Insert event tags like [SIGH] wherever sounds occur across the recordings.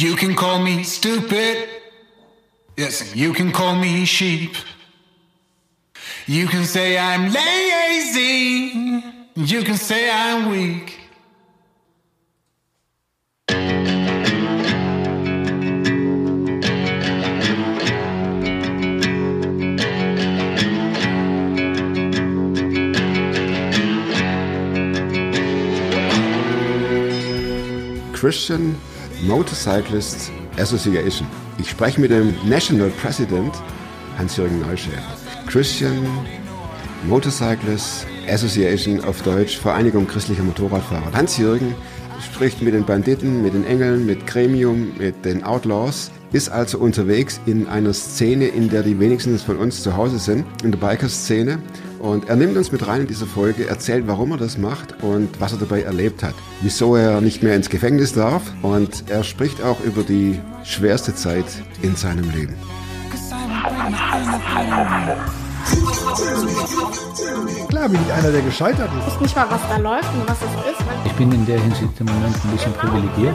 You can call me stupid. Yes, you can call me sheep. You can say I'm lazy. You can say I'm weak. Christian Motorcyclists Association. Ich spreche mit dem National President Hans-Jürgen Neuschäfer. Christian Motorcyclists Association auf Deutsch, Vereinigung christlicher Motorradfahrer. Hans-Jürgen spricht mit den Banditen, mit den Engeln, mit Gremium, mit den Outlaws, ist also unterwegs in einer Szene, in der die wenigsten von uns zu Hause sind, in der Biker-Szene. Und er nimmt uns mit rein in diese Folge, erzählt, warum er das macht und was er dabei erlebt hat. Wieso er nicht mehr ins Gefängnis darf. Und er spricht auch über die schwerste Zeit in seinem Leben. Klar bin ich einer, der gescheitert Ich ist. weiß nicht mal, was da läuft und was es ist. Ich bin in der Hinsicht im Moment ein bisschen privilegiert.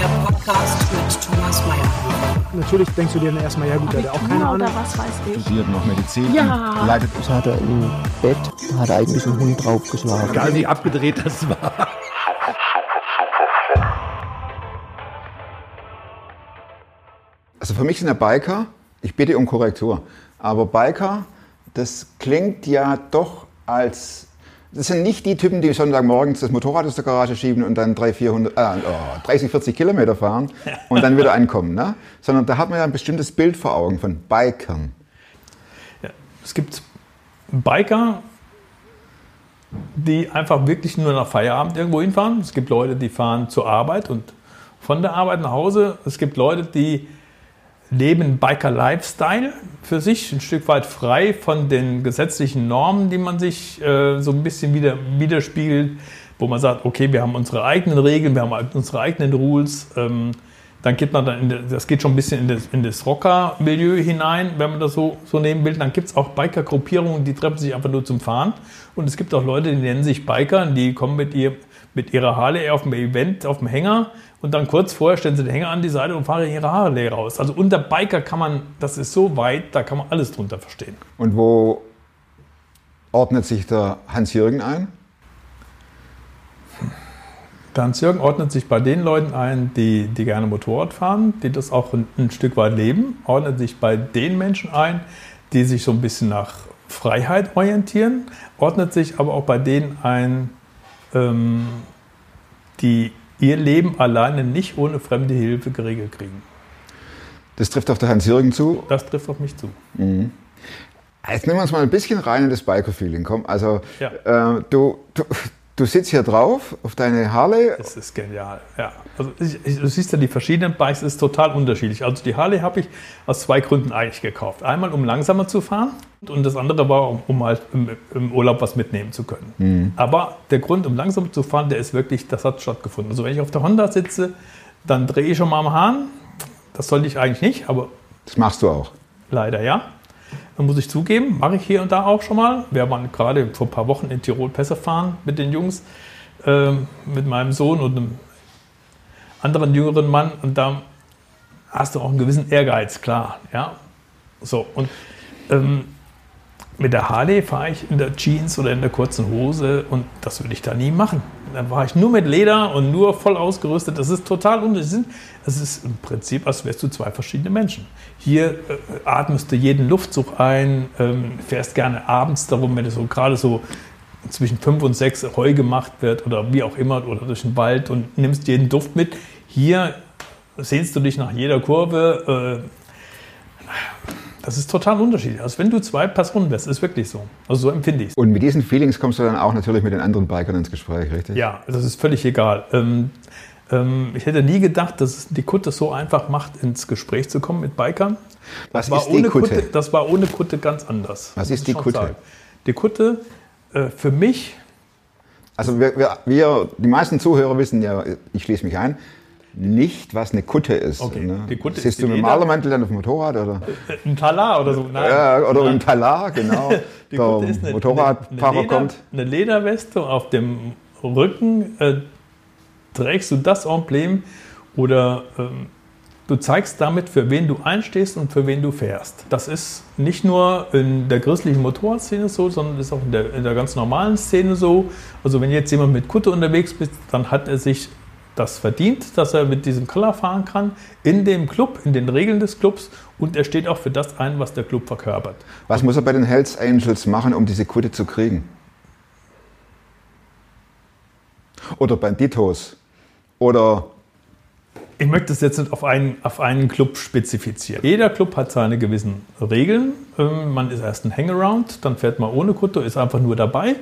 Der Podcast mit Thomas Mayer. Natürlich denkst du dir dann erstmal, ja gut, der hat auch keine Ahnung. oder was weiß ich. studiert noch Medizin. Ja. Leidet Das hat er im Bett, da hat er eigentlich einen Hund draufgeschlagen. Egal wie abgedreht das war. Also für mich sind ja Biker, ich bitte um Korrektur, aber Biker, das klingt ja doch als, das sind nicht die Typen, die Sonntagmorgens das Motorrad aus der Garage schieben und dann 300, 400, äh, oh, 30, 40 Kilometer fahren [LAUGHS] und dann wieder ankommen, ne? sondern da hat man ja ein bestimmtes Bild vor Augen von Bikern. Es gibt Biker, die einfach wirklich nur nach Feierabend irgendwo hinfahren. Es gibt Leute, die fahren zur Arbeit und von der Arbeit nach Hause. Es gibt Leute, die leben Biker-Lifestyle für sich, ein Stück weit frei von den gesetzlichen Normen, die man sich äh, so ein bisschen wieder widerspiegelt, wo man sagt, okay, wir haben unsere eigenen Regeln, wir haben unsere eigenen Rules. Ähm, dann geht man dann, in das geht schon ein bisschen in das, in das Rocker-Milieu hinein, wenn man das so, so nehmen will. Dann gibt es auch Biker-Gruppierungen, die treffen sich einfach nur zum Fahren. Und es gibt auch Leute, die nennen sich Biker, die kommen mit, ihr, mit ihrer Harley auf dem Event, auf dem Hänger und dann kurz vorher stellen sie den Hänger an die Seite und fahren ihre Harley raus. Also unter Biker kann man, das ist so weit, da kann man alles drunter verstehen. Und wo ordnet sich der Hans-Jürgen ein? Der Hans-Jürgen ordnet sich bei den Leuten ein, die, die gerne Motorrad fahren, die das auch ein, ein Stück weit leben, ordnet sich bei den Menschen ein, die sich so ein bisschen nach Freiheit orientieren, ordnet sich aber auch bei denen ein, ähm, die ihr Leben alleine nicht ohne fremde Hilfe geregelt kriegen. Das trifft auf der Hans-Jürgen zu. Das trifft auf mich zu. Jetzt nehmen wir uns mal ein bisschen rein in das Biker-Feeling. Komm, also Ja. äh, du, du, du sitzt hier drauf auf deine Harley. Das ist genial, ja. Also ich, ich, du siehst ja, die verschiedenen Bikes ist total unterschiedlich. Also die Harley habe ich aus zwei Gründen eigentlich gekauft. Einmal, um langsamer zu fahren und das andere war, um, um halt im, im Urlaub was mitnehmen zu können. Aber der Grund, um langsamer zu fahren, der ist wirklich, das hat stattgefunden. Also wenn ich auf der Honda sitze, dann drehe ich schon mal am Hahn. Das sollte ich eigentlich nicht, aber Das machst du auch. Leider ja. Muss ich zugeben, mache ich hier und da auch schon mal. Wir waren gerade vor ein paar Wochen in Tirol Pässe fahren mit den Jungs, ähm, mit meinem Sohn und einem anderen jüngeren Mann. Und da hast du auch einen gewissen Ehrgeiz, klar. Ja? So, und ähm, mit der Harley fahre ich in der Jeans oder in der kurzen Hose und das würde ich da nie machen. Dann war ich nur mit Leder und nur voll ausgerüstet. Das ist total unterschiedlich. Es ist im Prinzip, als wärst du zwei verschiedene Menschen. Hier äh, atmest du jeden Luftzug ein, ähm, fährst gerne abends darum, wenn es so gerade so zwischen fünf und sechs Heu gemacht wird oder wie auch immer oder durch den Wald und nimmst jeden Duft mit. Hier sehnst du dich nach jeder Kurve. Äh, das ist total unterschiedlich. Also wenn du zwei Personen wärst, ist wirklich so. Also so empfinde ich es. Und mit diesen Feelings kommst du dann auch natürlich mit den anderen Bikern ins Gespräch, richtig? Ja, das ist völlig egal. Ähm, ähm, ich hätte nie gedacht, dass es die Kutte so einfach macht, ins Gespräch zu kommen mit Bikern. Was war ist die ohne Kutte? Das war ohne Kutte ganz anders. Was ist die Kutte? sagen. Die Kutte äh, für mich Also wir, wir, wir, die meisten Zuhörer wissen ja, ich schließe mich ein, nicht, was eine Kutte ist. Okay, ne? die Kutte Sitzt ist du mit dem Malermantel dann auf dem Motorrad? Oder, äh, ein Talar oder so. Nein. ja, oder Nein. im Talar, genau. [LAUGHS] Die Der Kutte ist eine, Motorradfahrer eine, eine, Leder, kommt. eine Lederweste auf dem Rücken, äh, trägst du das Emblem oder ähm, du zeigst damit, für wen du einstehst und für wen du fährst. Das ist nicht nur in der christlichen Motorradszene so, sondern ist auch in der, in der ganz normalen Szene so. Also wenn jetzt jemand mit Kutte unterwegs ist, dann hat er sich das verdient, dass er mit diesem Color fahren kann, in dem Club, in den Regeln des Clubs und er steht auch für das ein, was der Club verkörpert. Was muss er bei den Hells Angels machen, um diese Quote zu kriegen? Oder Banditos? Oder Ich möchte es jetzt nicht auf einen, auf einen Club spezifizieren. Jeder Club hat seine gewissen Regeln. Ähm, Man ist erst ein Hangaround, dann fährt man ohne Kutte, ist einfach nur dabei.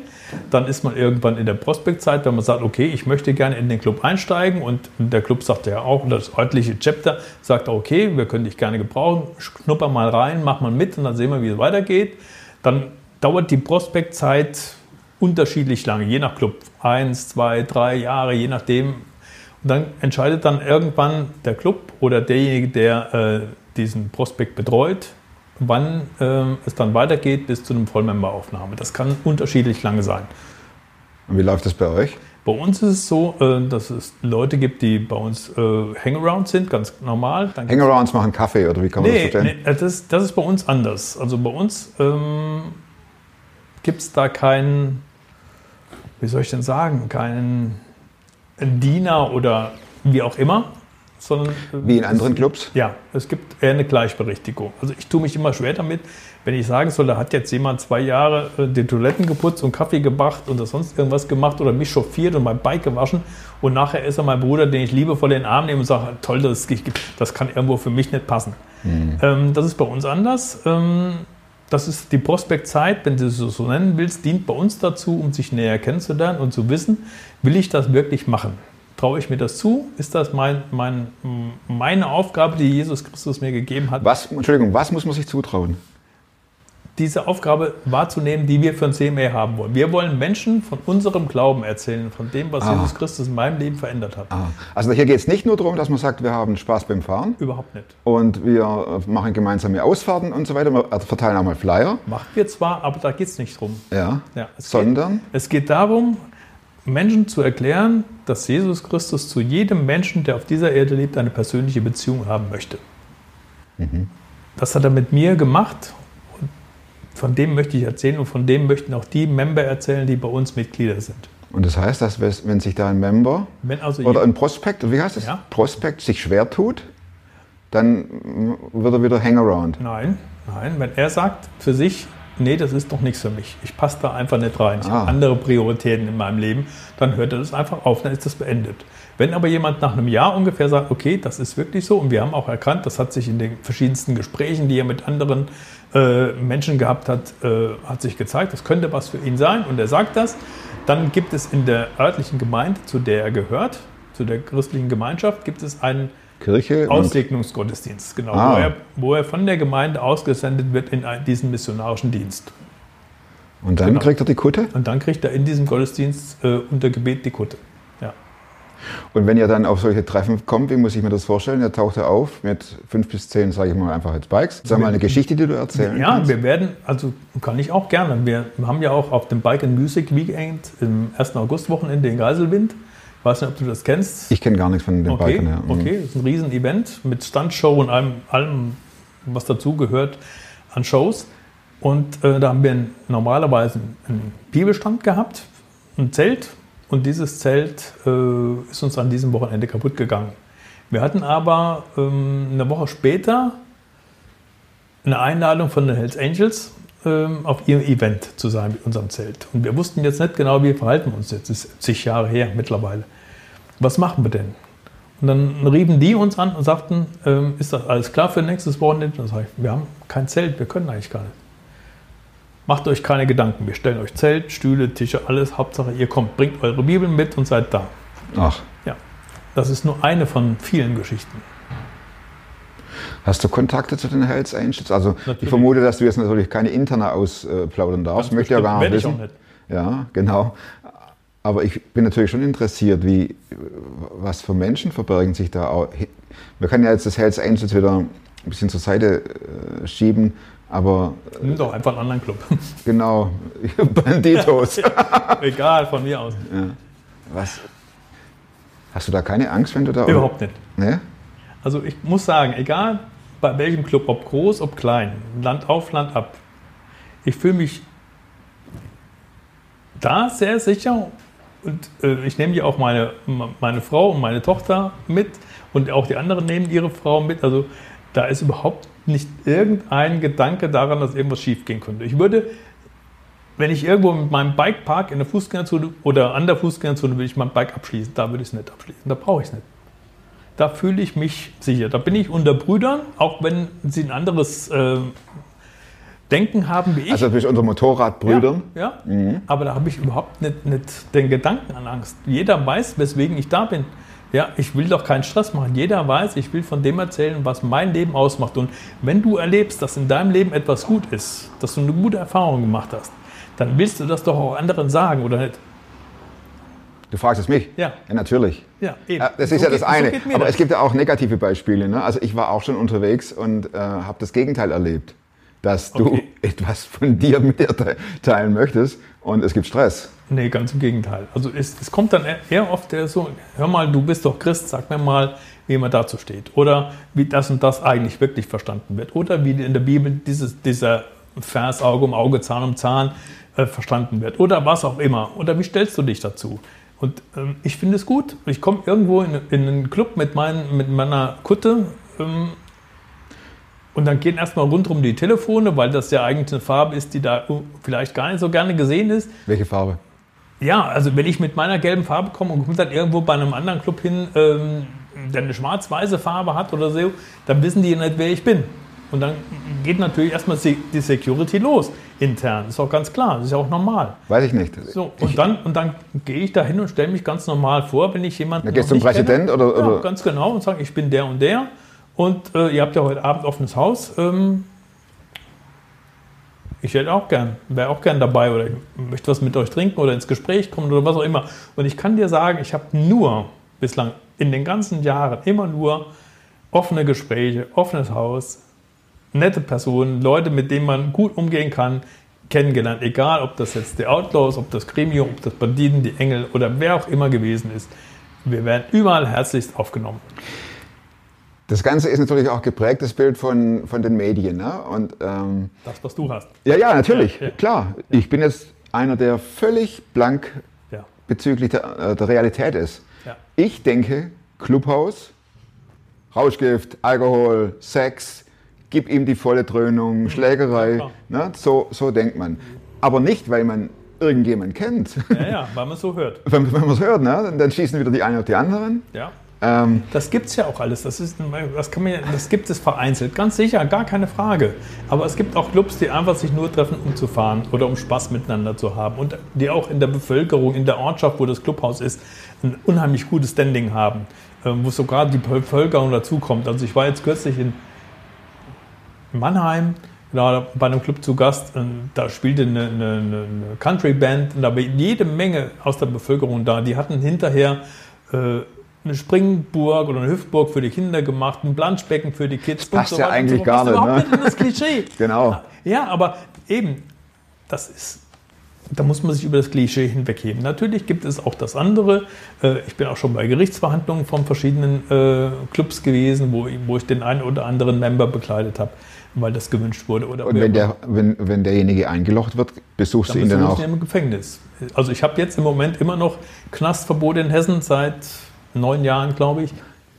Dann ist man irgendwann in der Prospektzeit, wenn man sagt, okay, ich möchte gerne in den Club einsteigen und der Club sagt ja auch, und das örtliche Chapter sagt, okay, wir können dich gerne gebrauchen, schnupper mal rein, mach mal mit und dann sehen wir, wie es weitergeht. Dann dauert die Prospektzeit unterschiedlich lange, je nach Club. Eins, zwei, drei Jahre, je nachdem. Und dann entscheidet dann irgendwann der Club oder derjenige, der äh, diesen Prospekt betreut, wann äh, es dann weitergeht bis zu einem Vollmemberaufnahme. Das kann unterschiedlich lange sein. und wie läuft das bei euch? Bei uns ist es so, äh, dass es Leute gibt, die bei uns äh, Hangaround sind, ganz normal. Dann Hangarounds machen Kaffee oder wie kann man Nee, das verstehen? nee das, das ist bei uns anders. Also bei uns ähm, gibt es da keinen, wie soll ich denn sagen, keinen Diener oder wie auch immer, sondern. äh, Wie in anderen Clubs? Ja, es gibt eher eine Gleichberechtigung. Also ich tue mich immer schwer damit, wenn ich sagen soll, da hat jetzt jemand zwei Jahre äh, die Toiletten geputzt und Kaffee gebracht und sonst irgendwas gemacht oder mich chauffiert und mein Bike gewaschen und nachher ist er mein Bruder, den ich liebevoll in den Arm nehme und sage, toll, das, das kann irgendwo für mich nicht passen. Ähm, das ist bei uns anders. Ähm, das ist die Prospektzeit, wenn du es so nennen willst, dient bei uns dazu, um sich näher kennenzulernen und zu wissen, will ich das wirklich machen? Traue ich mir das zu? Ist das mein, mein, meine Aufgabe, die Jesus Christus mir gegeben hat? Was, Entschuldigung, was muss man sich zutrauen? Diese Aufgabe wahrzunehmen, die wir für ein CMA haben wollen. Wir wollen Menschen von unserem Glauben erzählen, von dem, was Ah. Jesus Christus in meinem Leben verändert hat. Ah, Also hier geht es nicht nur darum, dass man sagt, wir haben Spaß beim Fahren Überhaupt nicht. und wir äh, machen gemeinsame Ausfahrten und so weiter. Wir äh, verteilen auch mal Flyer. Machen wir zwar, aber da geht es nicht drum. Ja. Ja, es Sondern? Geht, es geht darum, Menschen zu erklären, dass Jesus Christus zu jedem Menschen, der auf dieser Erde lebt, eine persönliche Beziehung haben möchte. Mhm. Das hat er mit mir gemacht. Von dem möchte ich erzählen und von dem möchten auch die Member erzählen, die bei uns Mitglieder sind. Und das heißt, dass wenn sich da ein Member also oder ein Prospekt, wie heißt das? Ja. Prospekt sich schwer tut, dann wird er wieder Hangaround. Nein, nein, wenn er sagt für sich, nee, das ist doch nichts für mich, ich passe da einfach nicht rein, ich Ah. habe andere Prioritäten in meinem Leben, dann hört er das einfach auf, dann ist das beendet. Wenn aber jemand nach einem Jahr ungefähr sagt, okay, das ist wirklich so und wir haben auch erkannt, das hat sich in den verschiedensten Gesprächen, die er mit anderen äh, Menschen gehabt hat, äh, hat sich gezeigt, das könnte was für ihn sein und er sagt das, dann gibt es in der örtlichen Gemeinde, zu der er gehört, zu der christlichen Gemeinschaft, gibt es einen Kirche Aussegnungsgottesdienst, genau, Ah. wo, er, wo er von der Gemeinde ausgesendet wird in ein- diesen missionarischen Dienst. Und dann Genau. kriegt er die Kutte. Und dann kriegt er in diesem Gottesdienst äh, unter Gebet die Kutte. Ja. Und wenn ihr dann auf solche Treffen kommt, wie muss ich mir das vorstellen? Ihr taucht er auf mit fünf bis zehn, sage ich mal, einfach jetzt Bikes. Sag mal eine Geschichte, die du erzählen ja, kannst. wir werden, also kann ich auch gerne. Wir haben ja auch auf dem Bike and Music Weekend im 1. August-Wochenende in Geiselwind. Ich weiß nicht, ob du das kennst. Ich kenne gar nichts von den Okay, Bikern her. Mhm. okay, das ist ein Riesen-Event mit Stuntshow und allem, allem was dazugehört an Shows. Und äh, da haben wir normalerweise einen Bibelstand gehabt, ein Zelt. Und dieses Zelt äh, ist uns an diesem Wochenende kaputt gegangen. Wir hatten aber ähm, eine Woche später eine Einladung von den Hells Angels ähm, auf ihrem Event zu sein mit unserem Zelt. Und wir wussten jetzt nicht genau, wie verhalten wir uns jetzt. Das ist zig Jahre her mittlerweile. Was machen wir denn? Und dann riefen die uns an und sagten, ähm, ist das alles klar für nächstes Wochenende? Und dann sage ich, wir haben kein Zelt, wir können eigentlich gar nicht. Macht euch keine Gedanken, wir stellen euch Zelt, Stühle, Tische, alles. Hauptsache ihr kommt, bringt eure Bibeln mit und seid da. Ach, Ja, das ist nur eine von vielen Geschichten. hast du Kontakte zu den Hells Angels? Also ich Natürlich. vermute, dass du jetzt natürlich keine interner ausplaudern darfst. Ganz Möchte ja gar nicht wissen. ich Ja, genau. Aber ich bin natürlich schon interessiert, wie, was für Menschen verbergen sich da auch. Wir können ja jetzt das Hells Angels wieder ein bisschen zur Seite äh, schieben, aber Nimm doch einfach einen anderen Club. [LAUGHS] genau, [LAUGHS] Banditos. [LAUGHS] Egal, von mir aus. Was? Hast du da keine Angst, wenn du da... Überhaupt nicht. Ne? Also ich muss sagen, egal bei welchem Club, ob groß, ob klein, Land auf, Land ab, ich fühle mich da sehr sicher und äh, ich nehme ja auch meine, meine Frau und meine Tochter mit und auch die anderen nehmen ihre Frau mit. Also da ist überhaupt nicht irgendein Gedanke daran, dass irgendwas schief gehen könnte. Ich würde, wenn ich irgendwo mit meinem Bike park in der Fußgängerzone oder an der Fußgängerzone, würde ich mein Bike abschließen. Da würde ich es nicht abschließen. Da brauche ich es nicht. Da fühle ich mich sicher. Da bin ich unter Brüdern, auch wenn sie ein anderes äh, Denken haben wie ich. Also bist du unter Motorradbrüdern? Ja, ja. aber da habe ich überhaupt nicht, nicht den Gedanken an Angst. Jeder weiß, weswegen ich da bin. Ja, ich will doch keinen Stress machen. Jeder weiß, ich will von dem erzählen, was mein Leben ausmacht. Und wenn du erlebst, dass in deinem Leben etwas gut ist, dass du eine gute Erfahrung gemacht hast, dann willst du das doch auch anderen sagen, oder nicht? Du fragst es mich? Ja. Ja, natürlich. Ja, eben. Das ist So ja das geht- so eine. mir Aber das. es gibt ja auch negative Beispiele. Ne? Also ich war auch schon unterwegs und äh, habe das Gegenteil erlebt. Dass du Okay. [LAUGHS] etwas von dir mit dir te- teilen möchtest und es gibt Stress. Nee, ganz im Gegenteil. Also es, es kommt dann eher- oft der so, hör mal, du bist doch Christ, sag mir mal, wie man dazu steht. Oder wie das und das eigentlich wirklich verstanden wird. Oder wie in der Bibel dieses, dieser Vers Auge um Auge, Zahn um Zahn äh, verstanden wird. Oder was auch immer. Oder wie stellst du dich dazu? Und ähm, ich finde es gut. Ich komme irgendwo in, in einen Club mit, meinen, mit meiner Kutte ähm, und dann gehen erstmal rundherum die Telefone, weil das ja eigentlich eine Farbe ist, die da uh, vielleicht gar nicht so gerne gesehen ist. Welche Farbe? Ja, also wenn ich mit meiner gelben Farbe komme und komme dann irgendwo bei einem anderen Club hin, ähm, der eine schwarz-weiße Farbe hat oder so, dann wissen die nicht, wer ich bin. Und dann geht natürlich erstmal die Security los, intern. Ist auch ganz klar, das ist ja auch normal. Weiß ich nicht. So, und dann, und dann gehe ich da hin und stelle mich ganz normal vor, wenn ich jemanden. Da gehst du zum Präsident kenne. oder- Ja, oder- ganz genau und sage, ich bin der und der. Und äh, ihr habt ja heute Abend offenes Haus. Ähm, ich hätte auch gern, wäre auch gern dabei oder ich möchte was mit euch trinken oder ins Gespräch kommen oder was auch immer. Und ich kann dir sagen, ich habe nur bislang in den ganzen Jahren immer nur offene Gespräche, offenes Haus, nette Personen, Leute, mit denen man gut umgehen kann, kennengelernt. Egal, ob das jetzt die Outlaws, ob das Gremium, ob das Banditen, die Engel oder wer auch immer gewesen ist. Wir werden überall herzlichst aufgenommen. Das Ganze ist natürlich auch geprägt, das Bild von, von den Medien. Ne? Und, ähm, Das, was du hast. ja, ja, natürlich, Ja, ja. klar. Ich bin jetzt einer, der völlig blank Ja. bezüglich der, äh, der Realität ist. Ja. Ich denke, Clubhaus, Rauschgift, Alkohol, Sex, gib ihm die volle Dröhnung, Schlägerei. klar. Ne? So, so denkt man. Aber nicht, weil man irgendjemand kennt. Ja, ja, weil man es so hört. [LAUGHS] wenn wenn man es hört, ne? dann, dann schießen wieder die einen auf die anderen. Ja. Ähm, Das gibt es ja auch alles. Das, ist, das, kann man, das gibt es vereinzelt. Ganz sicher, gar keine Frage. Aber es gibt auch Clubs, die einfach sich nur treffen, um zu fahren oder um Spaß miteinander zu haben. Und die auch in der Bevölkerung, in der Ortschaft, wo das Clubhaus ist, ein unheimlich gutes Standing haben. ähm, Wo sogar die Bevölkerung dazukommt. Also ich war jetzt kürzlich in Mannheim, bei einem Club zu Gast. Da spielte eine, eine, eine Country-Band und da war jede Menge aus der Bevölkerung da. Die hatten hinterher äh, eine Springburg oder eine Hüftburg für die Kinder gemacht, ein Planschbecken für die Kids. passt und ja eigentlich so. gar Passt überhaupt nicht, ne? nicht in das Klischee. [LAUGHS] Genau. Ja, aber eben, das ist, da muss man sich über das Klischee hinwegheben. Natürlich gibt es auch das andere. Äh, Ich bin auch schon bei Gerichtsverhandlungen von verschiedenen äh, Clubs gewesen, wo, ich- wo ich den einen oder anderen Member bekleidet habe, weil das gewünscht wurde. Oder und wenn, der, wenn, wenn derjenige eingelocht wird, besuchst du ihn dann auch. ihn im Gefängnis. Also ich habe jetzt im Moment immer noch Knastverbot in Hessen seit neun Jahren, glaube ich.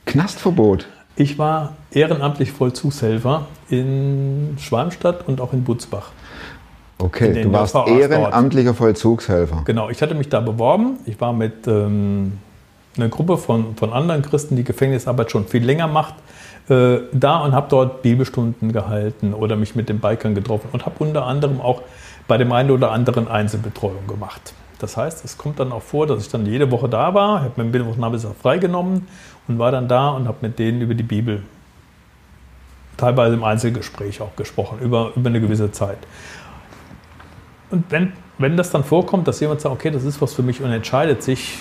Knastverbot. Ich war ehrenamtlich Vollzugshelfer in Schwalmstadt und auch in Butzbach. Okay, du warst ehrenamtlicher Vollzugshelfer. Genau, ich hatte mich da beworben. Ich war mit ähm, einer Gruppe von, von anderen Christen, die Gefängnisarbeit schon viel länger macht, äh, da und habe dort Bibelstunden gehalten oder mich mit den Bikern getroffen und habe unter anderem auch bei dem einen oder anderen Einzelbetreuung gemacht. Das heißt, es kommt dann auch vor, dass ich dann jede Woche da war, habe mir Mittwoch Nachmittag freigenommen und war dann da und habe mit denen über die Bibel teilweise im Einzelgespräch auch gesprochen, über, über eine gewisse Zeit. Und wenn, wenn das dann vorkommt, dass jemand sagt, okay, das ist was für mich und entscheidet sich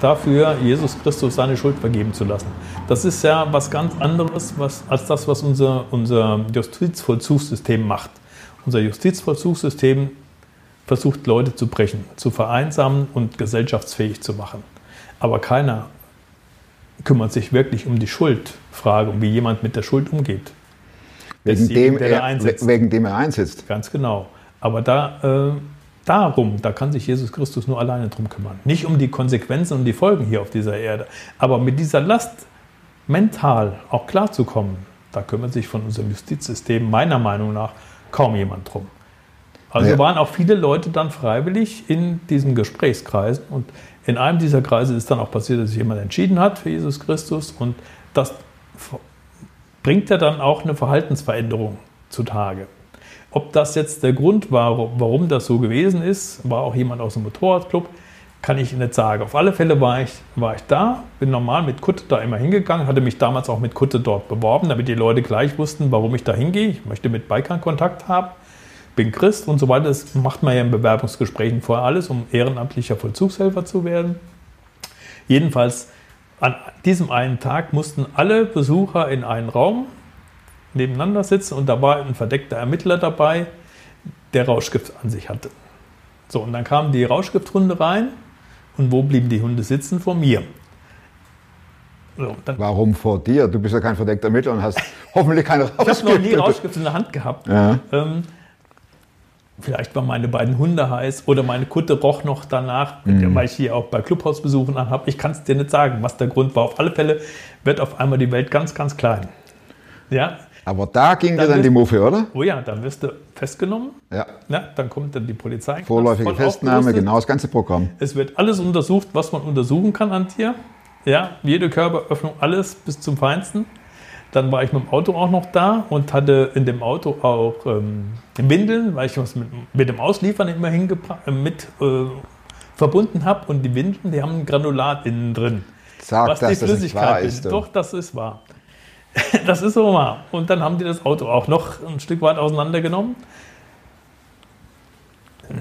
dafür, Jesus Christus seine Schuld vergeben zu lassen. Das ist ja was ganz anderes was, als das, was unser, unser Justizvollzugssystem macht. Unser Justizvollzugssystem versucht, Leute zu brechen, zu vereinsamen und gesellschaftsfähig zu machen. Aber keiner kümmert sich wirklich um die Schuldfrage, um wie jemand mit der Schuld umgeht. Wegen dem, der er, einsetzt. wegen dem er einsetzt. Ganz genau. Aber da, äh, darum, da kann sich Jesus Christus nur alleine drum kümmern. Nicht um die Konsequenzen und die Folgen hier auf dieser Erde. Aber mit dieser Last mental auch klarzukommen, da kümmert sich von unserem Justizsystem meiner Meinung nach kaum jemand drum. Also Ja. waren auch viele Leute dann freiwillig in diesen Gesprächskreisen und in einem dieser Kreise ist dann auch passiert, dass sich jemand entschieden hat für Jesus Christus und das bringt ja dann auch eine Verhaltensveränderung zutage. Ob das jetzt der Grund war, warum das so gewesen ist, war auch jemand aus dem Motorradclub, kann ich nicht sagen. Auf alle Fälle war ich, war ich da, bin normal mit Kutte da immer hingegangen, hatte mich damals auch mit Kutte dort beworben, damit die Leute gleich wussten, warum ich da hingehe. Ich möchte mit Bikern Kontakt haben, bin Christ und so weiter. Das macht man ja in Bewerbungsgesprächen vorher alles, um ehrenamtlicher Vollzugshelfer zu werden. Jedenfalls an diesem einen Tag mussten alle Besucher in einen Raum nebeneinander sitzen und da war ein verdeckter Ermittler dabei, der Rauschgift an sich hatte. So, und dann kam die Rauschgifthunde rein und wo blieben die Hunde sitzen? Vor mir. So, Warum vor dir? Du bist ja kein verdeckter Ermittler und hast [LAUGHS] hoffentlich keine ich habe noch nie. Rauschgift in der Hand gehabt. Ja. Ähm, vielleicht waren meine beiden Hunde heiß oder meine Kutte roch noch danach, Mhm. weil ich hier auch bei Clubhausbesuchen anhabe. Ich kann es dir nicht sagen, was der Grund war. Auf alle Fälle wird auf einmal die Welt ganz, ganz klein. Ja, Aber da ging dir Dann dann die Muffe, oder? oh ja, dann wirst du festgenommen. Ja. Ja, dann kommt dann die Polizei. Vorläufige Festnahme, genau das ganze Programm. Es wird alles untersucht, was man untersuchen kann an dir. Ja, jede Körperöffnung, alles bis zum Feinsten. Dann war ich mit dem Auto auch noch da und hatte in dem Auto auch ähm, Windeln, weil ich was mit, mit dem Ausliefern immer äh, mit äh, verbunden habe. Und die Windeln, die haben ein Granulat innen drin. Sag, was dass die das Flüssigkeit wahr ist. Doch, das ist wahr. [LAUGHS] das ist so wahr. Und dann haben die das Auto auch noch ein Stück weit auseinandergenommen.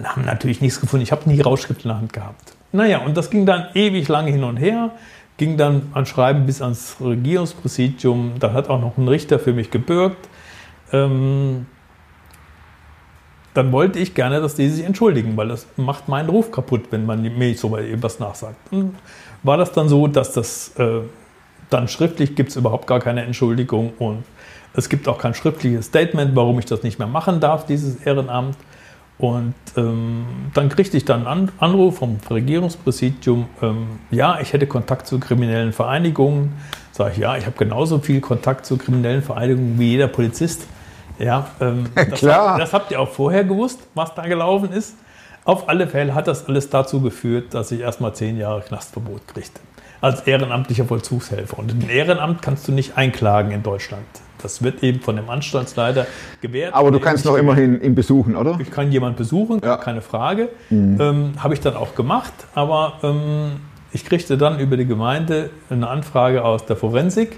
Haben natürlich nichts gefunden. Ich habe nie Rauschgift in der Hand gehabt. Naja, und das ging dann ewig lange hin und her. Ging dann an Schreiben bis ans Regierungspräsidium. Da hat auch noch ein Richter für mich gebürgt. Ähm, dann wollte ich gerne, dass die sich entschuldigen, weil das macht meinen Ruf kaputt, wenn man mir so etwas nachsagt. Und war das dann so, dass das äh, dann schriftlich gibt es überhaupt gar keine Entschuldigung und es gibt auch kein schriftliches Statement, warum ich das nicht mehr machen darf, dieses Ehrenamt. Und ähm, dann kriegte ich dann einen An Anruf vom Regierungspräsidium, ähm, ja, ich hätte Kontakt zu kriminellen Vereinigungen. Sag ich, ja, ich habe genauso viel Kontakt zu kriminellen Vereinigungen wie jeder Polizist. Ja, ähm, [LAUGHS] das, Klar. Habt, das habt ihr auch vorher gewusst, was da gelaufen ist. Auf alle Fälle hat das alles dazu geführt, dass ich erstmal zehn Jahre Knastverbot kriegte. Als ehrenamtlicher Vollzugshelfer. Und ein Ehrenamt kannst du nicht einklagen in Deutschland. Das wird eben von dem Anstaltsleiter gewährt. Aber du kannst noch immerhin ihn besuchen, oder? Ich kann jemanden besuchen, Ja. keine Frage. Ähm, Habe ich dann auch gemacht, aber ähm, ich kriegte dann über die Gemeinde eine Anfrage aus der Forensik,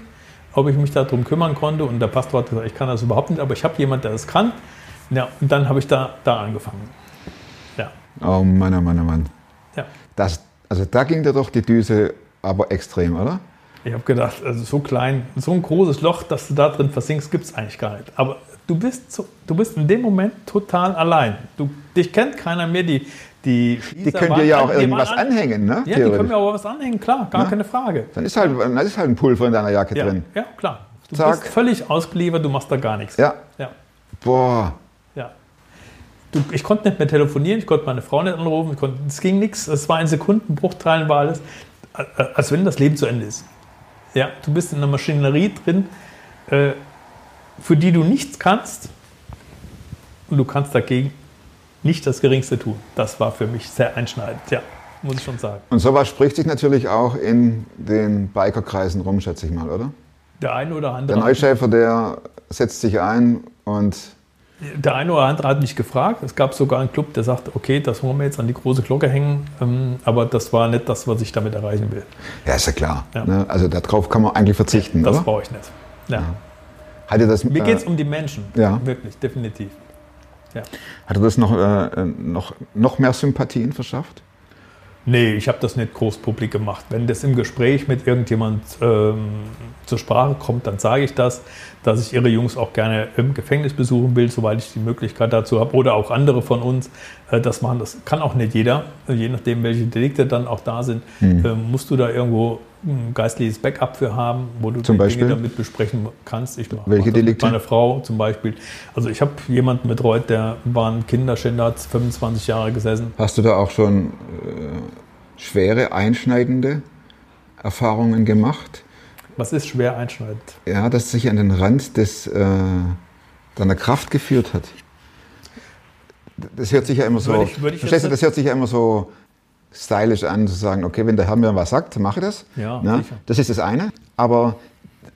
ob ich mich darum kümmern konnte. Und der Pastor hat gesagt, ich kann das überhaupt nicht, aber ich habe jemanden, der das kann. Ja, und dann habe ich da, da angefangen. Ja, Oh Mann, oh Mann, oh Mann. ja. Das, also da ging dir doch die Düse aber extrem, oder? Ich habe gedacht, also so klein, so ein großes Loch, dass du da drin versinkst, gibt es eigentlich gar nicht. Aber du bist, so, du bist in dem Moment total allein. Du, dich kennt keiner mehr. Die, die, Die können dir ja auch irgendwas an, anhängen, ne? Ja, die können mir auch was anhängen, klar, gar Ja. keine Frage. Dann ist halt, dann ist halt ein Pulver in deiner Jacke Ja, drin. ja klar. Du Zack. bist völlig ausgeliefert, du machst da gar nichts. Ja. ja, Boah. ja. Du, ich konnte nicht mehr telefonieren, ich konnte meine Frau nicht anrufen, konnte, es ging nichts, es war in Sekundenbruchteilen, war alles, äh, als wenn das Leben zu Ende ist. Ja, du bist in einer Maschinerie drin, äh, für die du nichts kannst und du kannst dagegen nicht das Geringste tun. Das war für mich sehr einschneidend, ja, muss ich schon sagen. Und sowas spricht sich natürlich auch in den Bikerkreisen rum, schätze ich mal, oder? Der eine oder Der andere, Neuschäfer, der setzt sich ein und der eine oder andere hat mich gefragt. Es gab sogar einen Club, der sagte, okay, das wollen wir jetzt an die große Glocke hängen, ähm, aber das war nicht das, was ich damit erreichen will. ja, ist ja klar. Ja. Ne? Also darauf kann man eigentlich verzichten, Das brauche ich nicht. Ja. Hat dir das, Mir äh, geht es um die Menschen. ja. Wirklich, definitiv. Ja. hat dir das noch, äh, noch, noch mehr Sympathien verschafft? Nee, ich habe das nicht groß publik gemacht. Wenn das im Gespräch mit irgendjemand ähm, zur Sprache kommt, dann sage ich das, dass ich ihre Jungs auch gerne im Gefängnis besuchen will, soweit ich die Möglichkeit dazu habe. Oder auch andere von uns äh, das machen. Das kann auch nicht jeder. Je nachdem, welche Delikte dann auch da sind, ähm, musst du da irgendwo ein geistliches Backup für haben, wo du Zum die Beispiel? Dinge damit besprechen kannst. Ich mache Welche mit Delikte? meiner Frau zum Beispiel. Also ich habe jemanden betreut, der war ein Kinderschänder, hat 25 Jahre gesessen. Hast du da auch schon äh, schwere, einschneidende Erfahrungen gemacht? Was ist schwer einschneidend? Ja, das sich an den Rand des, äh, deiner Kraft geführt hat. Das hört sich ja immer so, Würde ich- würde ich verstehst du, jetzt das hört sich ja immer so stylisch an, zu sagen, okay, wenn der Herr mir was sagt, mache ich das. Ja, sicher. Das ist das eine. Aber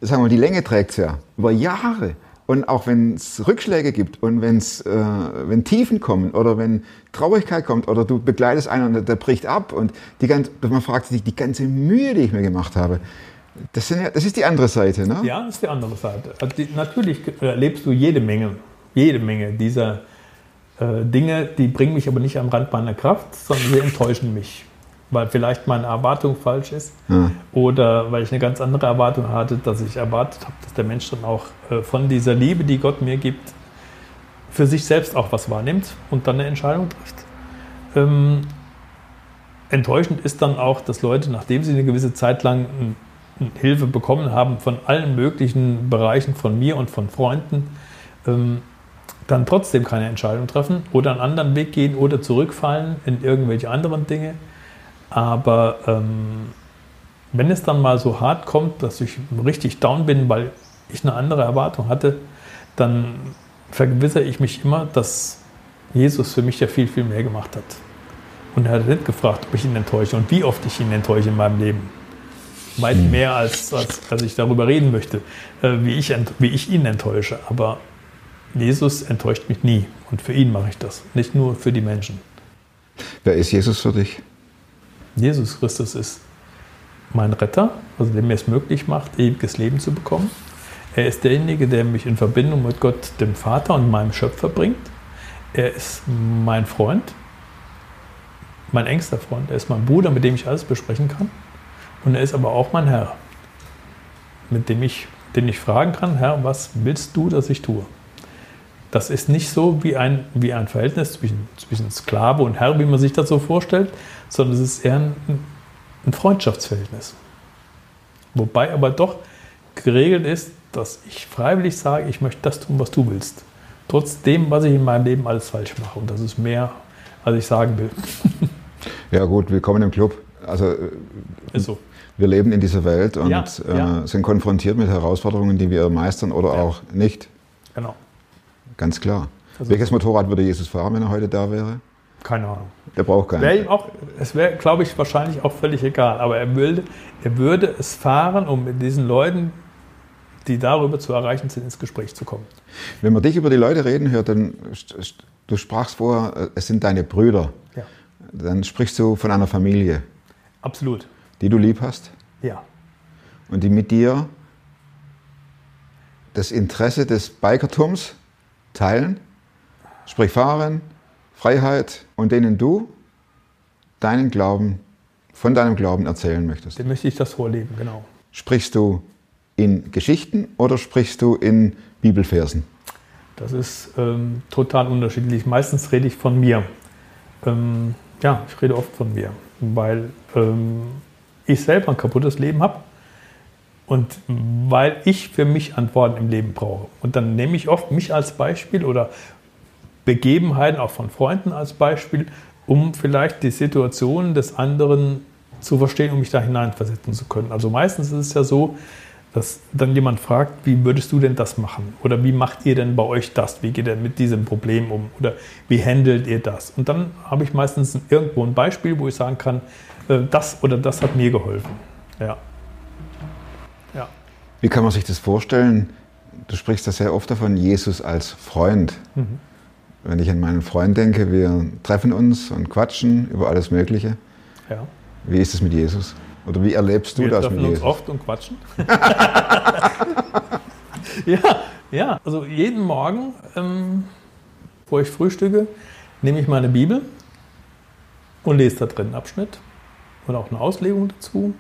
sagen wir mal, die Länge trägt es ja über Jahre. Und auch wenn es Rückschläge gibt und wenn's, äh, wenn Tiefen kommen oder wenn Traurigkeit kommt oder du begleitest einen und der, der bricht ab und die ganze, man fragt sich, die ganze Mühe, die ich mir gemacht habe, das, sind ja, das ist die andere Seite. Ne? Ja, das ist die andere Seite. Also die, natürlich erlebst du jede Menge, jede Menge dieser äh, Dinge, die bringen mich aber nicht am Rand meiner Kraft, sondern sie enttäuschen mich. Weil vielleicht meine Erwartung falsch ist Ja. oder weil ich eine ganz andere Erwartung hatte, dass ich erwartet habe, dass der Mensch dann auch äh, von dieser Liebe, die Gott mir gibt, für sich selbst auch was wahrnimmt und dann eine Entscheidung trifft. Ähm, enttäuschend ist dann auch, dass Leute, nachdem sie eine gewisse Zeit lang Hilfe bekommen haben von allen möglichen Bereichen, von mir und von Freunden, ähm, dann trotzdem keine Entscheidung treffen oder einen anderen Weg gehen oder zurückfallen in irgendwelche anderen Dinge. Aber ähm, wenn es dann mal so hart kommt, dass ich richtig down bin, weil ich eine andere Erwartung hatte, dann vergewissere ich mich immer, dass Jesus für mich ja viel, viel mehr gemacht hat. Und er hat nicht gefragt, ob ich ihn enttäusche und wie oft ich ihn enttäusche in meinem Leben. Weit mehr, als, als, als ich darüber reden möchte, äh, wie, ich wie ich ihn enttäusche. Aber Jesus enttäuscht mich nie. Und für ihn mache ich das, nicht nur für die Menschen. Wer ist Jesus für dich? Jesus Christus ist mein Retter, also der mir es möglich macht, ewiges Leben zu bekommen. Er ist derjenige, der mich in Verbindung mit Gott, dem Vater und meinem Schöpfer bringt. Er ist mein Freund, mein engster Freund. Er ist mein Bruder, mit dem ich alles besprechen kann. Und er ist aber auch mein Herr, mit dem ich, den ich fragen kann, Herr, was willst du, dass ich tue? Das ist nicht so wie ein, wie ein Verhältnis zwischen, zwischen Sklave und Herr, wie man sich das so vorstellt, sondern es ist eher ein, ein Freundschaftsverhältnis. Wobei aber doch geregelt ist, dass ich freiwillig sage, ich möchte das tun, was du willst. Trotzdem, was ich in meinem Leben alles falsch mache. Und das ist mehr, als ich sagen will. [LAUGHS] Ja gut, willkommen im Club. Also äh, so. wir leben in dieser Welt und Ja, ja. Äh, sind konfrontiert mit Herausforderungen, die wir meistern oder auch nicht. Genau. Ganz klar. Also- Welches Motorrad würde Jesus fahren, wenn er heute da wäre? Keine Ahnung. Der braucht keinen. Wäre ihm auch, es wäre, glaube ich, wahrscheinlich auch völlig egal. Aber er würde, er würde es fahren, um mit diesen Leuten, die darüber zu erreichen sind, ins Gespräch zu kommen. Wenn man dich über die Leute reden hört, dann du sprachst vor, äh, es sind deine Brüder. Ja. Dann sprichst du von einer Familie, Absolut. die du lieb hast Ja. und die mit dir das Interesse des Bikertums teilen, sprich Fahren, Freiheit und denen du deinen Glauben, von deinem Glauben erzählen möchtest. Dem möchte ich das vorleben, genau. Sprichst du in Geschichten oder sprichst du in Bibelversen? Das ist ähm, total unterschiedlich. Meistens rede ich von mir. Ähm, ja, ich rede oft von mir, weil ähm, ich selber ein kaputtes Leben habe und weil ich für mich Antworten im Leben brauche. Und dann nehme ich oft mich als Beispiel oder Begebenheiten auch von Freunden als Beispiel, um vielleicht die Situation des anderen zu verstehen, um mich da hineinversetzen zu können. Also meistens ist es ja so, dass dann jemand fragt, wie würdest du denn das machen? Oder wie macht ihr denn bei euch das? Wie geht ihr mit diesem Problem um? Oder wie handelt ihr das? Und dann habe ich meistens irgendwo ein Beispiel, wo ich sagen kann, äh, das oder das hat mir geholfen. Ja. Wie kann man sich das vorstellen? Du sprichst da sehr oft davon, Jesus als Freund. Mhm. Wenn ich an meinen Freund denke, wir treffen uns und quatschen über alles Mögliche. ja. Wie ist es mit Jesus? Oder wie erlebst du Wir das treffen mit uns Jesus? oft und quatschen. [LAUGHS] ja, ja, also jeden Morgen, ähm, bevor ich frühstücke, nehme ich meine Bibel und lese da drin einen Abschnitt und auch eine Auslegung dazu.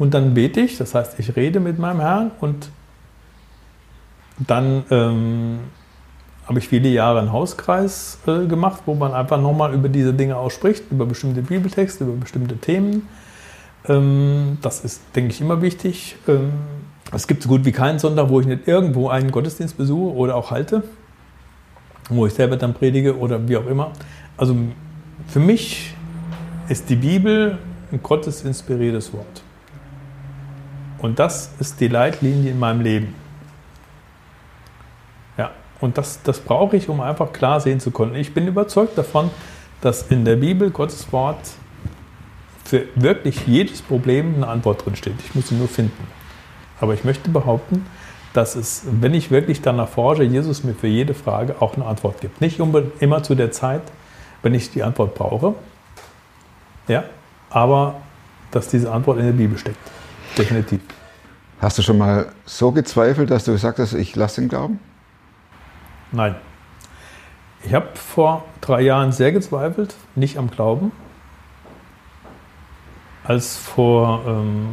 Und dann bete ich, das heißt, ich rede mit meinem Herrn und dann ähm, habe ich viele Jahre einen Hauskreis äh, gemacht, wo man einfach nochmal über diese Dinge ausspricht, über bestimmte Bibeltexte, über bestimmte Themen. Ähm, das ist, denke ich, immer wichtig. Ähm, es gibt so gut wie keinen Sonntag, wo ich nicht irgendwo einen Gottesdienst besuche oder auch halte, wo ich selber dann predige oder wie auch immer. Also für mich ist die Bibel ein Gottes inspiriertes Wort. Und das ist die Leitlinie in meinem Leben. Ja, und das, das brauche ich, um einfach klar sehen zu können. Ich bin überzeugt davon, dass in der Bibel Gottes Wort für wirklich jedes Problem eine Antwort drin steht. Ich muss sie nur finden. Aber ich möchte behaupten, dass es, wenn ich wirklich danach forsche, Jesus mir für jede Frage auch eine Antwort gibt. Nicht immer zu der Zeit, wenn ich die Antwort brauche, ja, aber dass diese Antwort in der Bibel steckt. Definitiv. Hast du schon mal so gezweifelt, dass du gesagt hast, ich lasse den Glauben? Nein. Ich habe vor drei Jahren sehr gezweifelt, nicht am Glauben. Als vor ähm,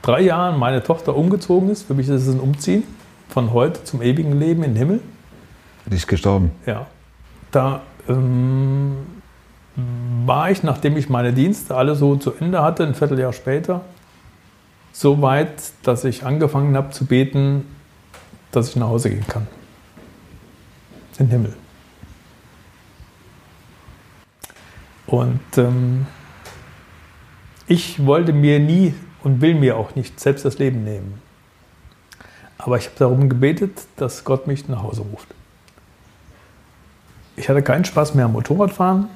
drei Jahren meine Tochter umgezogen ist, für mich ist es ein Umziehen von heute zum ewigen Leben in den Himmel. Die ist gestorben. Ja. Da ähm, war ich, nachdem ich meine Dienste alle so zu Ende hatte, ein Vierteljahr später, so weit, dass ich angefangen habe zu beten, dass ich nach Hause gehen kann. In den Himmel. Und ähm, ich wollte mir nie und will mir auch nicht selbst das Leben nehmen. Aber ich habe darum gebetet, dass Gott mich nach Hause ruft. Ich hatte keinen Spaß mehr am Motorradfahren.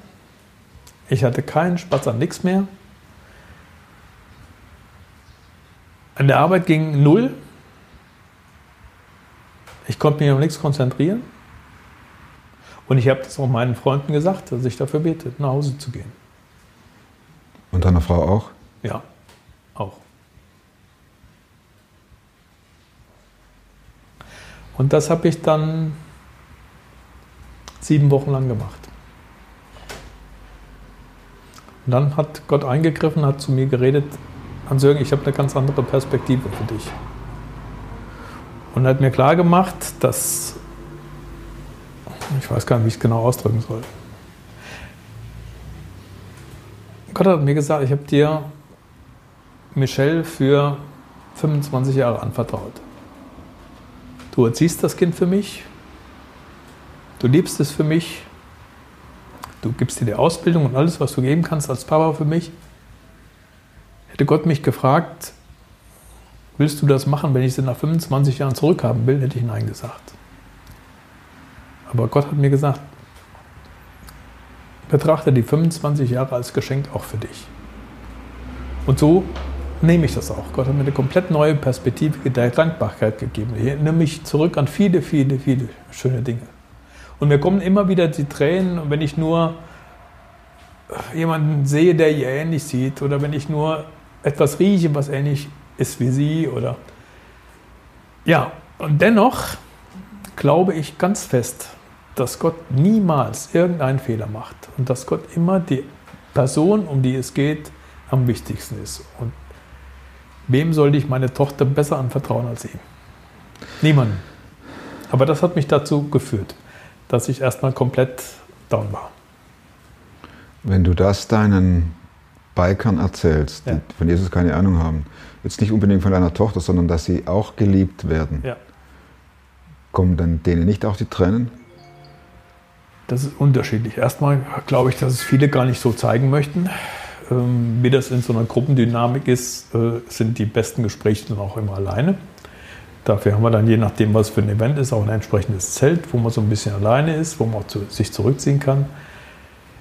Ich hatte keinen Spaß an nichts mehr. An der Arbeit ging null. Ich konnte mich auf nichts konzentrieren. Und ich habe das auch meinen Freunden gesagt, dass ich dafür bete, nach Hause zu gehen. Und deiner Frau auch? Ja, auch. Und das habe ich dann sieben Wochen lang gemacht. Und dann hat Gott eingegriffen, hat zu mir geredet, Hans-Jürgen, ich habe eine ganz andere Perspektive für dich. Und hat mir klar gemacht, dass, ich weiß gar nicht, wie ich es genau ausdrücken soll. Gott hat mir gesagt, ich habe dir Michelle für 25 Jahre anvertraut. Du erziehst das Kind für mich, du liebst es für mich, du gibst dir die Ausbildung und alles, was du geben kannst als Papa für mich. Hätte Gott mich gefragt, willst du das machen, wenn ich sie nach 25 Jahren zurückhaben will, hätte ich Nein gesagt. Aber Gott hat mir gesagt, betrachte die 25 Jahre als Geschenk auch für dich. Und so nehme ich das auch. Gott hat mir eine komplett neue Perspektive der Dankbarkeit gegeben. Ich erinnere mich zurück an viele, viele, viele schöne Dinge. Und mir kommen immer wieder die Tränen, wenn ich nur jemanden sehe, der ihr ähnlich sieht, oder wenn ich nur etwas rieche, was ähnlich ist wie sie, oder ja, und dennoch glaube ich ganz fest, dass Gott niemals irgendeinen Fehler macht und dass Gott immer die Person, um die es geht, am wichtigsten ist. Und wem sollte ich meine Tochter besser anvertrauen als ihm? Niemanden. Aber das hat mich dazu geführt, dass ich erstmal komplett down war. Wenn du das deinen Bikern erzählst, die Ja. von Jesus keine Ahnung haben, jetzt nicht unbedingt von deiner Tochter, sondern dass sie auch geliebt werden, Ja. kommen dann denen nicht auch die Tränen? Das ist unterschiedlich. Erstmal glaube ich, dass es viele gar nicht so zeigen möchten. Ähm, wie das in so einer Gruppendynamik ist, äh, sind die besten Gespräche dann auch immer alleine. Dafür haben wir dann, je nachdem, was für ein Event ist, auch ein entsprechendes Zelt, wo man so ein bisschen alleine ist, wo man auch zu, sich zurückziehen kann.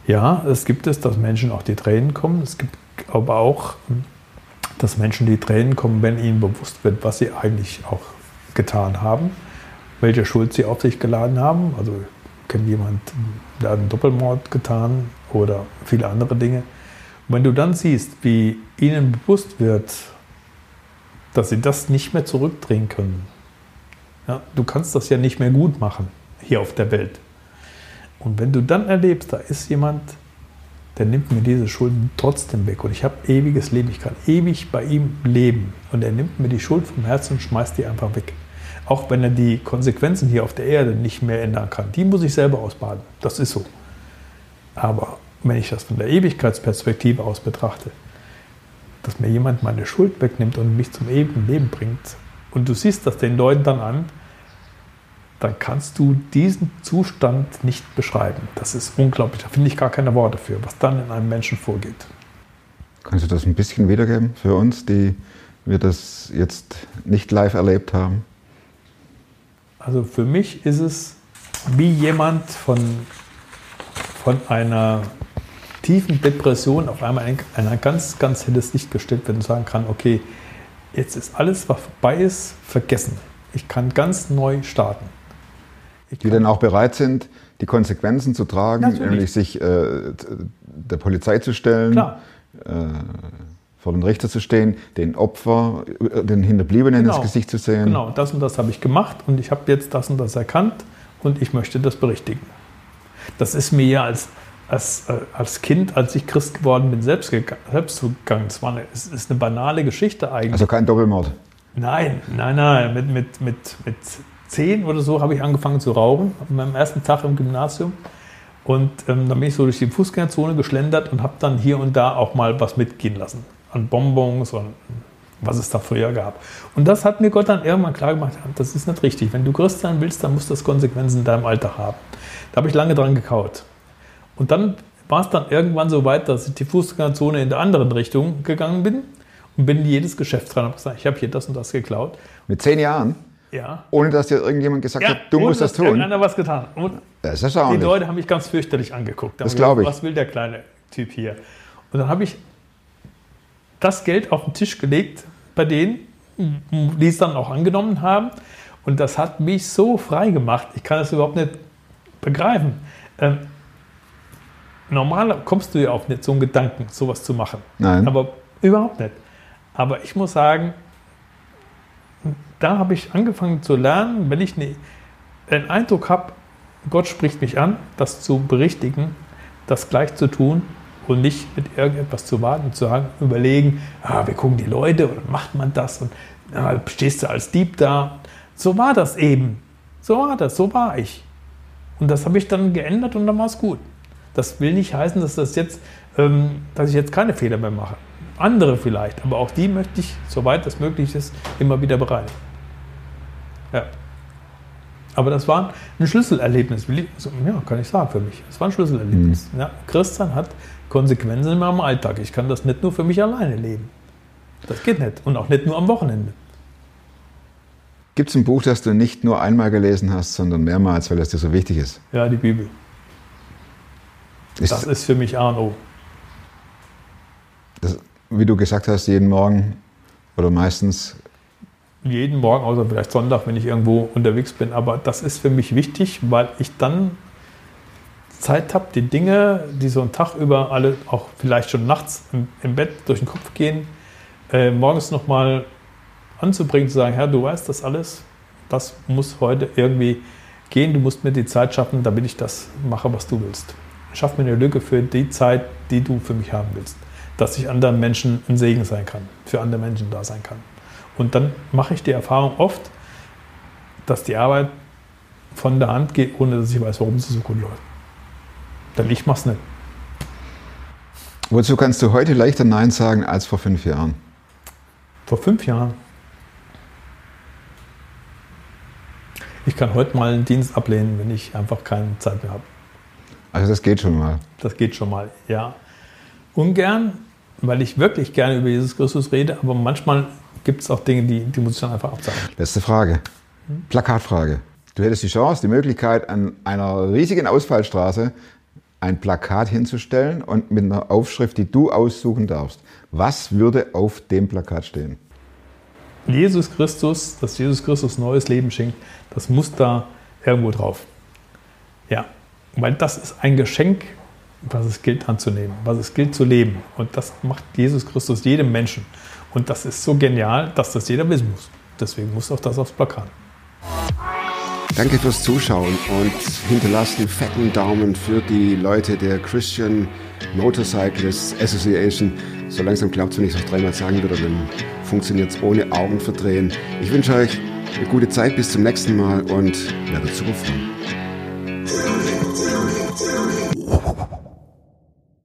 Ja, es gibt es, dass Menschen auch die Tränen kommen. Es gibt aber auch, dass Menschen die Tränen kommen, wenn ihnen bewusst wird, was sie eigentlich auch getan haben, welche Schuld sie auf sich geladen haben. Also ich kenne jemanden, der hat einen Doppelmord getan oder viele andere Dinge. Und wenn du dann siehst, wie ihnen bewusst wird, dass sie das nicht mehr zurückdrehen können, ja, du kannst das ja nicht mehr gut machen hier auf der Welt. Und wenn du dann erlebst, da ist jemand, der nimmt mir diese Schulden trotzdem weg und ich habe ewiges Leben, ich kann ewig bei ihm leben und er nimmt mir die Schuld vom Herzen und schmeißt die einfach weg. Auch wenn er die Konsequenzen hier auf der Erde nicht mehr ändern kann. Die muss ich selber ausbaden. Das ist so. Aber wenn ich das von der Ewigkeitsperspektive aus betrachte, dass mir jemand meine Schuld wegnimmt und mich zum ewigen Leben bringt, und du siehst das den Leuten dann an, dann kannst du diesen Zustand nicht beschreiben. Das ist unglaublich. Da finde ich gar keine Worte für, was dann in einem Menschen vorgeht. Kannst du das ein bisschen wiedergeben für uns, die wir das jetzt nicht live erlebt haben? Also für mich ist es wie jemand von, von einer tiefen Depression auf einmal in ein ganz, ganz helles Licht gestellt wird und sagen kann, okay, jetzt ist alles, was vorbei ist, vergessen. Ich kann ganz neu starten. Die dann auch bereit sind, die Konsequenzen zu tragen, Natürlich. nämlich sich äh, der Polizei zu stellen, äh, vor den Richter zu stehen, den Opfer, äh, den Hinterbliebenen Genau. ins Gesicht zu sehen. Genau, das und das habe ich gemacht und ich habe jetzt das und das erkannt und ich möchte das berichtigen. Das ist mir ja als, als, äh, als Kind, als ich Christ geworden bin, selbst, selbst zugegangen. Es, war eine, es ist eine banale Geschichte eigentlich. Also kein Doppelmord. Nein, nein, nein. Mit, mit, mit, mit zehn oder so habe ich angefangen zu rauchen, an meinem ersten Tag im Gymnasium. Und ähm, dann bin ich so durch die Fußgängerzone geschlendert und habe dann hier und da auch mal was mitgehen lassen. An Bonbons und was es da früher gab. Und das hat mir Gott dann irgendwann klar gemacht, das ist nicht richtig. Wenn du Christ sein willst, dann muss das Konsequenzen in deinem Alltag haben. Da habe ich lange dran gekaut. Und dann war es dann irgendwann so weit, dass ich die Fußgängerzone in der anderen Richtung gegangen bin und bin in jedes Geschäft dran und habe gesagt, ich habe hier das und das geklaut. Mit zehn Jahren, Ja. ohne dass dir irgendjemand gesagt hat, du musst das tun. Irgendeiner was getan. Und Das ist die. Leute haben mich ganz fürchterlich angeguckt. Da Das haben glaub gesagt, ich. Was will der kleine Typ hier? Und dann habe ich das Geld auf den Tisch gelegt bei denen, die es dann auch angenommen haben. Und das hat mich so frei gemacht. Ich kann das überhaupt nicht begreifen. Ähm, normal kommst du ja auf nicht so einen Gedanken, sowas zu machen. Nein. Aber überhaupt nicht. Aber ich muss sagen, da habe ich angefangen zu lernen, wenn ich ne, den Eindruck habe, Gott spricht mich an, das zu berichtigen, das gleich zu tun und nicht mit irgendetwas zu warten zu sagen, überlegen, ah, wir gucken die Leute und macht man das und ah, stehst du als Dieb da. So war das eben. So war das, so war ich. Und das habe ich dann geändert und dann war es gut. Das will nicht heißen, dass, das jetzt, ähm, dass ich jetzt keine Fehler mehr mache. Andere vielleicht, aber auch die möchte ich, soweit das möglich ist, immer wieder bereinigen. Ja. Aber das war ein Schlüsselerlebnis. Will ich- so, Ja, kann ich sagen für mich. Es war ein Schlüsselerlebnis. Ja, Christian hat Konsequenzen in meinem Alltag. Ich kann das nicht nur für mich alleine leben. Das geht nicht. Und auch nicht nur am Wochenende. Gibt es ein Buch, das du nicht nur einmal gelesen hast, sondern mehrmals, weil es dir so wichtig ist? Ja, die Bibel. Ist, Das ist für mich A und O. das, wie du gesagt hast, jeden Morgen oder meistens jeden Morgen, außer vielleicht Sonntag, wenn ich irgendwo unterwegs bin. Aber das ist für mich wichtig, weil ich dann Zeit habe, die Dinge, die so einen Tag über alle, auch vielleicht schon nachts im, im Bett durch den Kopf gehen, äh, morgens nochmal anzubringen, zu sagen, Herr, du weißt das alles, das muss heute irgendwie gehen, du musst mir die Zeit schaffen, damit ich das mache, was du willst. Schaff mir eine Lücke für die Zeit, die du für mich haben willst. Dass ich anderen Menschen ein Segen sein kann, für andere Menschen da sein kann. Und dann mache ich die Erfahrung oft, dass die Arbeit von der Hand geht, ohne dass ich weiß, warum sie so gut läuft. Denn ich mache es nicht. Wozu kannst du heute leichter Nein sagen als vor fünf Jahren? Vor fünf Jahren. Ich kann heute mal einen Dienst ablehnen, wenn ich einfach keine Zeit mehr habe. Also das geht schon mal. Das geht schon mal, ja. Ungern, weil ich wirklich gerne über Jesus Christus rede, aber manchmal gibt es auch Dinge, die, die muss ich dann einfach absagen. Letzte Frage. Plakatfrage. Du hättest die Chance, die Möglichkeit, an einer riesigen Ausfallstraße ein Plakat hinzustellen und mit einer Aufschrift, die du aussuchen darfst. Was würde auf dem Plakat stehen? Jesus Christus, dass Jesus Christus neues Leben schenkt, das muss da irgendwo drauf. Ja, weil das ist ein Geschenk, was es gilt anzunehmen, was es gilt zu leben. Und das macht Jesus Christus jedem Menschen. Und das ist so genial, dass das jeder wissen muss. Deswegen muss auch das aufs Plakat. Danke fürs Zuschauen und hinterlasst einen fetten Daumen für die Leute der Christian Motorcyclists Association. So langsam glaubt wenn ich es noch dreimal sagen würde, dann funktioniert es ohne Augen verdrehen. Ich wünsche euch eine gute Zeit, bis zum nächsten Mal und werdet super freuen.